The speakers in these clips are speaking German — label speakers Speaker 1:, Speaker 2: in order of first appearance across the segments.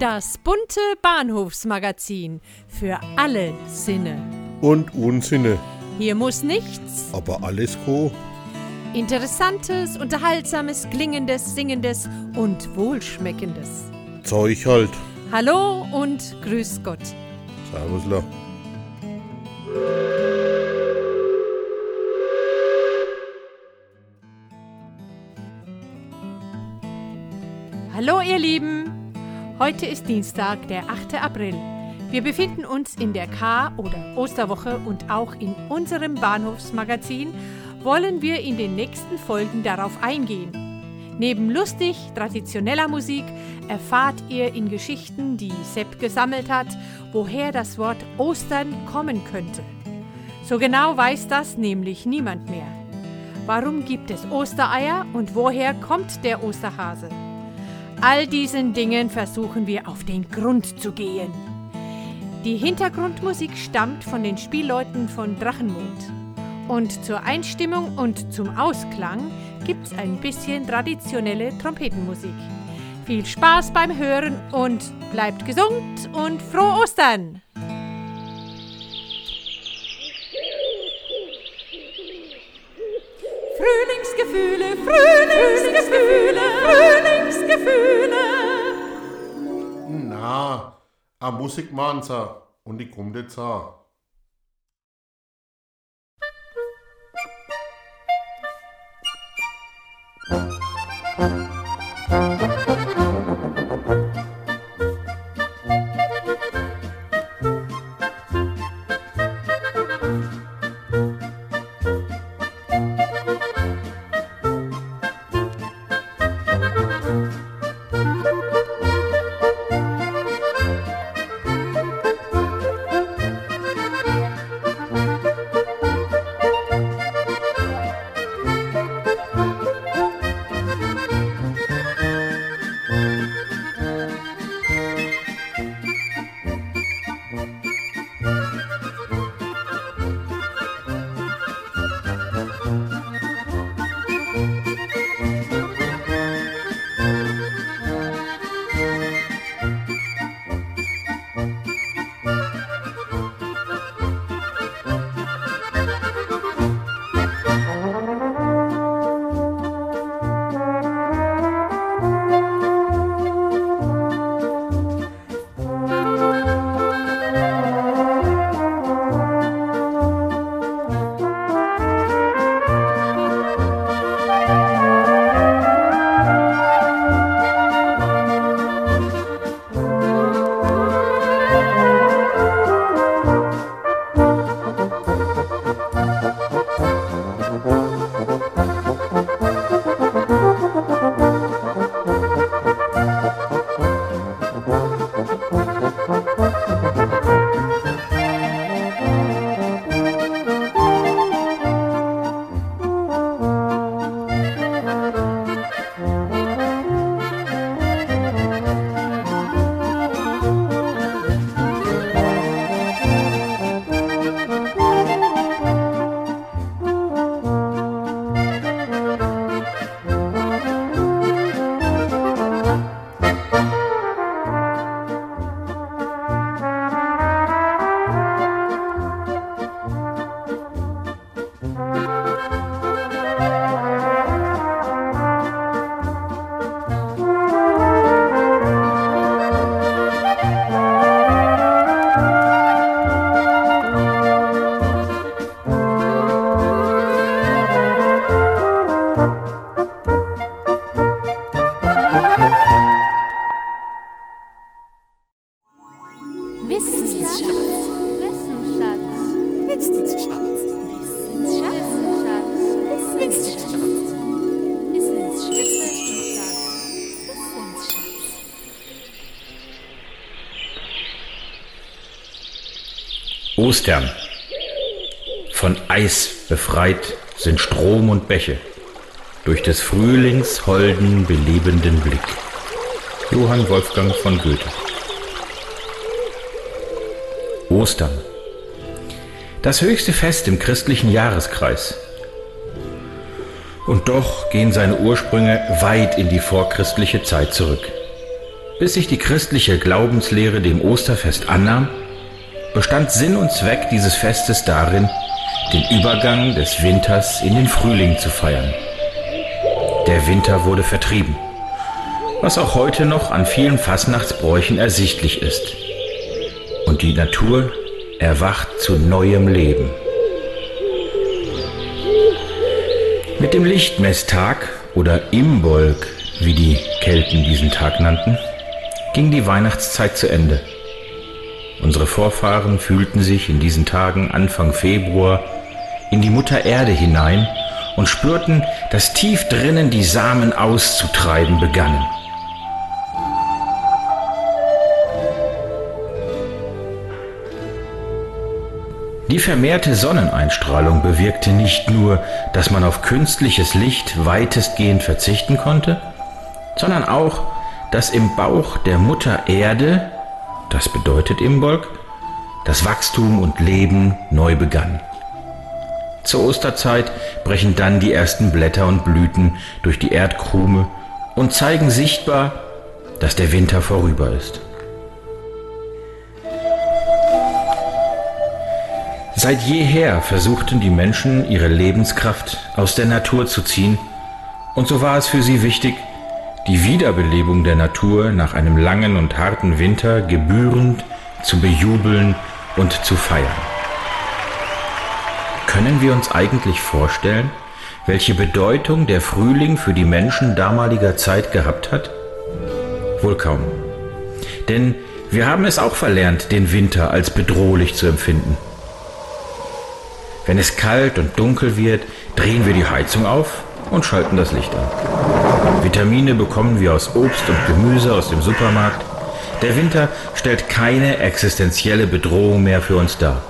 Speaker 1: Das bunte Bahnhofsmagazin für alle Sinne.
Speaker 2: Und Unsinne.
Speaker 1: Hier muss nichts.
Speaker 2: Aber alles co.
Speaker 1: Interessantes, unterhaltsames, klingendes, singendes und wohlschmeckendes.
Speaker 2: Zeug halt.
Speaker 1: Hallo und grüß Gott.
Speaker 2: Servusla.
Speaker 1: Hallo ihr Lieben. Heute ist Dienstag, der 8. April. Wir befinden uns in der K- oder Osterwoche und auch in unserem Bahnhofsmagazin wollen wir in den nächsten Folgen darauf eingehen. Neben lustig traditioneller Musik erfahrt ihr in Geschichten, die Sepp gesammelt hat, woher das Wort Ostern kommen könnte. So genau weiß das nämlich niemand mehr. Warum gibt es Ostereier und woher kommt der Osterhase? All diesen Dingen versuchen wir auf den Grund zu gehen. Die Hintergrundmusik stammt von den Spielleuten von Drachenmond. Und zur Einstimmung und zum Ausklang gibt's ein bisschen traditionelle Trompetenmusik. Viel Spaß beim Hören und bleibt gesund und frohe Ostern! Frühlingsgefühle, Frühlingsgefühle, Frühlingsgefühle.
Speaker 2: Na, a Musikmann sa. Und die kommt jetzt auch.
Speaker 3: Ostern. Von Eis befreit sind Strom und Bäche, durch des Frühlings holden, belebenden Blick. Johann Wolfgang von Goethe. Ostern. Das höchste Fest im christlichen Jahreskreis. Und doch gehen seine Ursprünge weit in die vorchristliche Zeit zurück. Bis sich die christliche Glaubenslehre dem Osterfest annahm, bestand Sinn und Zweck dieses Festes darin, den Übergang des Winters in den Frühling zu feiern. Der Winter wurde vertrieben, was auch heute noch an vielen Fastnachtsbräuchen ersichtlich ist. Und die Natur erwacht zu neuem Leben. Mit dem Lichtmesstag oder Imbolg, wie die Kelten diesen Tag nannten, ging die Weihnachtszeit zu Ende. Unsere Vorfahren fühlten sich in diesen Tagen Anfang Februar in die Mutter Erde hinein und spürten, dass tief drinnen die Samen auszutreiben begannen. Die vermehrte Sonneneinstrahlung bewirkte nicht nur, dass man auf künstliches Licht weitestgehend verzichten konnte, sondern auch, dass im Bauch der Mutter Erde, das bedeutet Imbolg, das Wachstum und Leben neu begann. Zur Osterzeit brechen dann die ersten Blätter und Blüten durch die Erdkrume und zeigen sichtbar, dass der Winter vorüber ist. Seit jeher versuchten die Menschen ihre Lebenskraft aus der Natur zu ziehen, und so war es für sie wichtig, die Wiederbelebung der Natur nach einem langen und harten Winter gebührend zu bejubeln und zu feiern. Können wir uns eigentlich vorstellen, welche Bedeutung der Frühling für die Menschen damaliger Zeit gehabt hat? Wohl kaum. Denn wir haben es auch verlernt, den Winter als bedrohlich zu empfinden. Wenn es kalt und dunkel wird, drehen wir die Heizung auf und schalten das Licht an. Vitamine bekommen wir aus Obst und Gemüse aus dem Supermarkt. Der Winter stellt keine existenzielle Bedrohung mehr für uns dar.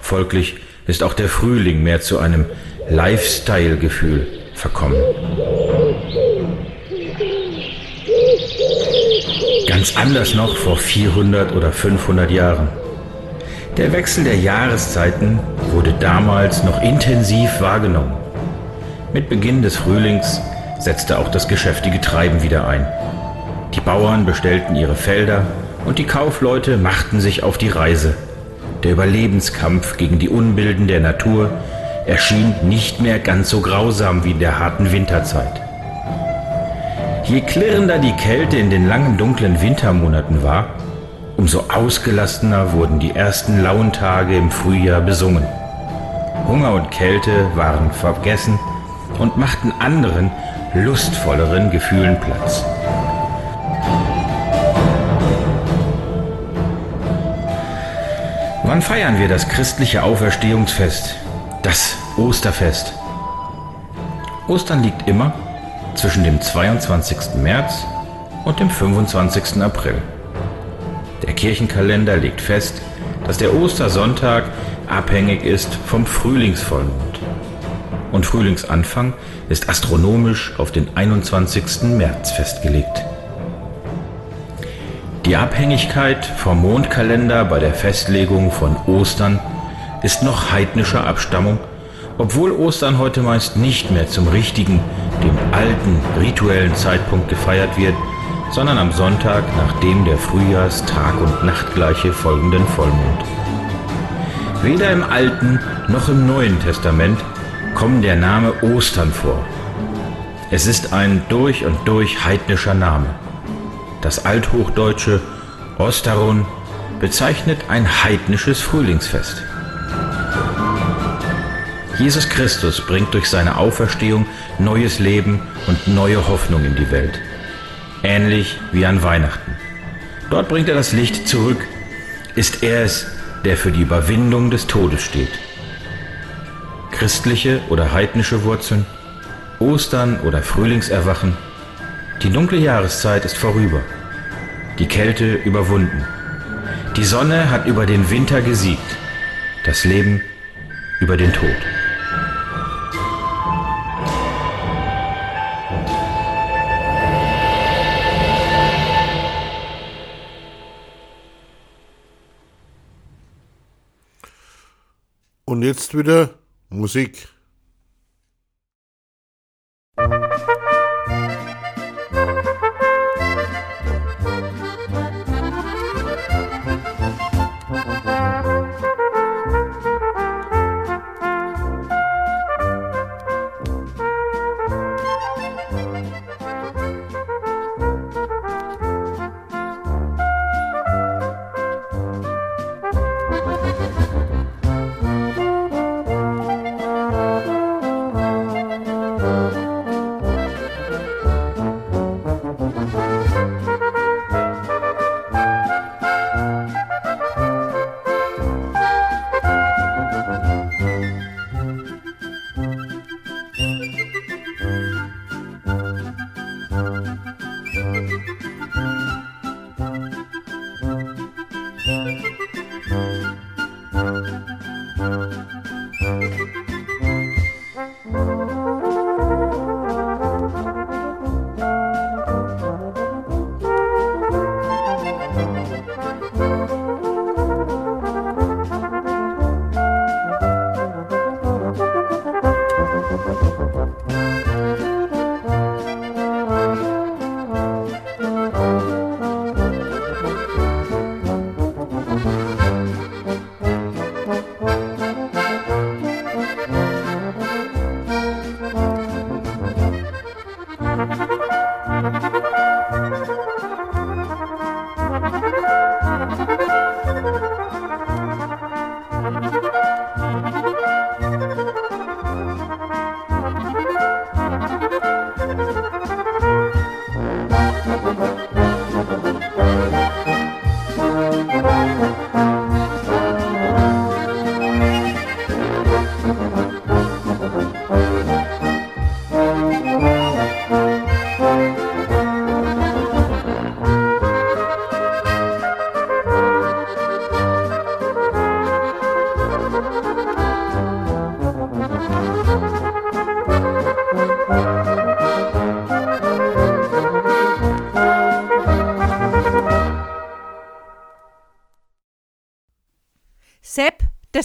Speaker 3: Folglich ist auch der Frühling mehr zu einem Lifestyle-Gefühl verkommen. Ganz anders noch vor 400 oder 500 Jahren. Der Wechsel der Jahreszeiten wurde damals noch intensiv wahrgenommen. Mit Beginn des Frühlings setzte auch das geschäftige Treiben wieder ein. Die Bauern bestellten ihre Felder und die Kaufleute machten sich auf die Reise der Überlebenskampf gegen die Unbilden der Natur erschien nicht mehr ganz so grausam wie in der harten Winterzeit. Je klirrender die Kälte in den langen dunklen Wintermonaten war, umso ausgelassener wurden die ersten lauen Tage im Frühjahr besungen. Hunger und Kälte waren vergessen und machten anderen, lustvolleren Gefühlen Platz. Wann feiern wir das christliche Auferstehungsfest, das Osterfest? Ostern liegt immer zwischen dem 22. März und dem 25. April. Der Kirchenkalender legt fest, dass der Ostersonntag abhängig ist vom Frühlingsvollmond. Und Frühlingsanfang ist astronomisch auf den 21. März festgelegt. Die Abhängigkeit vom Mondkalender bei der Festlegung von Ostern ist noch heidnischer Abstammung, obwohl Ostern heute meist nicht mehr zum richtigen, dem alten, rituellen Zeitpunkt gefeiert wird, sondern am Sonntag nach dem der Frühjahrs-Tag- und Nachtgleiche folgenden Vollmond. Weder im Alten noch im Neuen Testament kommt der Name Ostern vor. Es ist ein durch und durch heidnischer Name. Das althochdeutsche Osterun bezeichnet ein heidnisches Frühlingsfest. Jesus Christus bringt durch seine Auferstehung neues Leben und neue Hoffnung in die Welt. Ähnlich wie an Weihnachten. Dort bringt er das Licht zurück, ist er es, der für die Überwindung des Todes steht. Christliche oder heidnische Wurzeln, Ostern oder Frühlingserwachen, die dunkle Jahreszeit ist vorüber die Kälte überwunden. Die Sonne hat über den Winter gesiegt, das Leben über den Tod.
Speaker 2: Und jetzt wieder Musik.
Speaker 1: Musik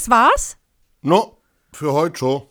Speaker 1: Das war's?
Speaker 2: No, für heute schon.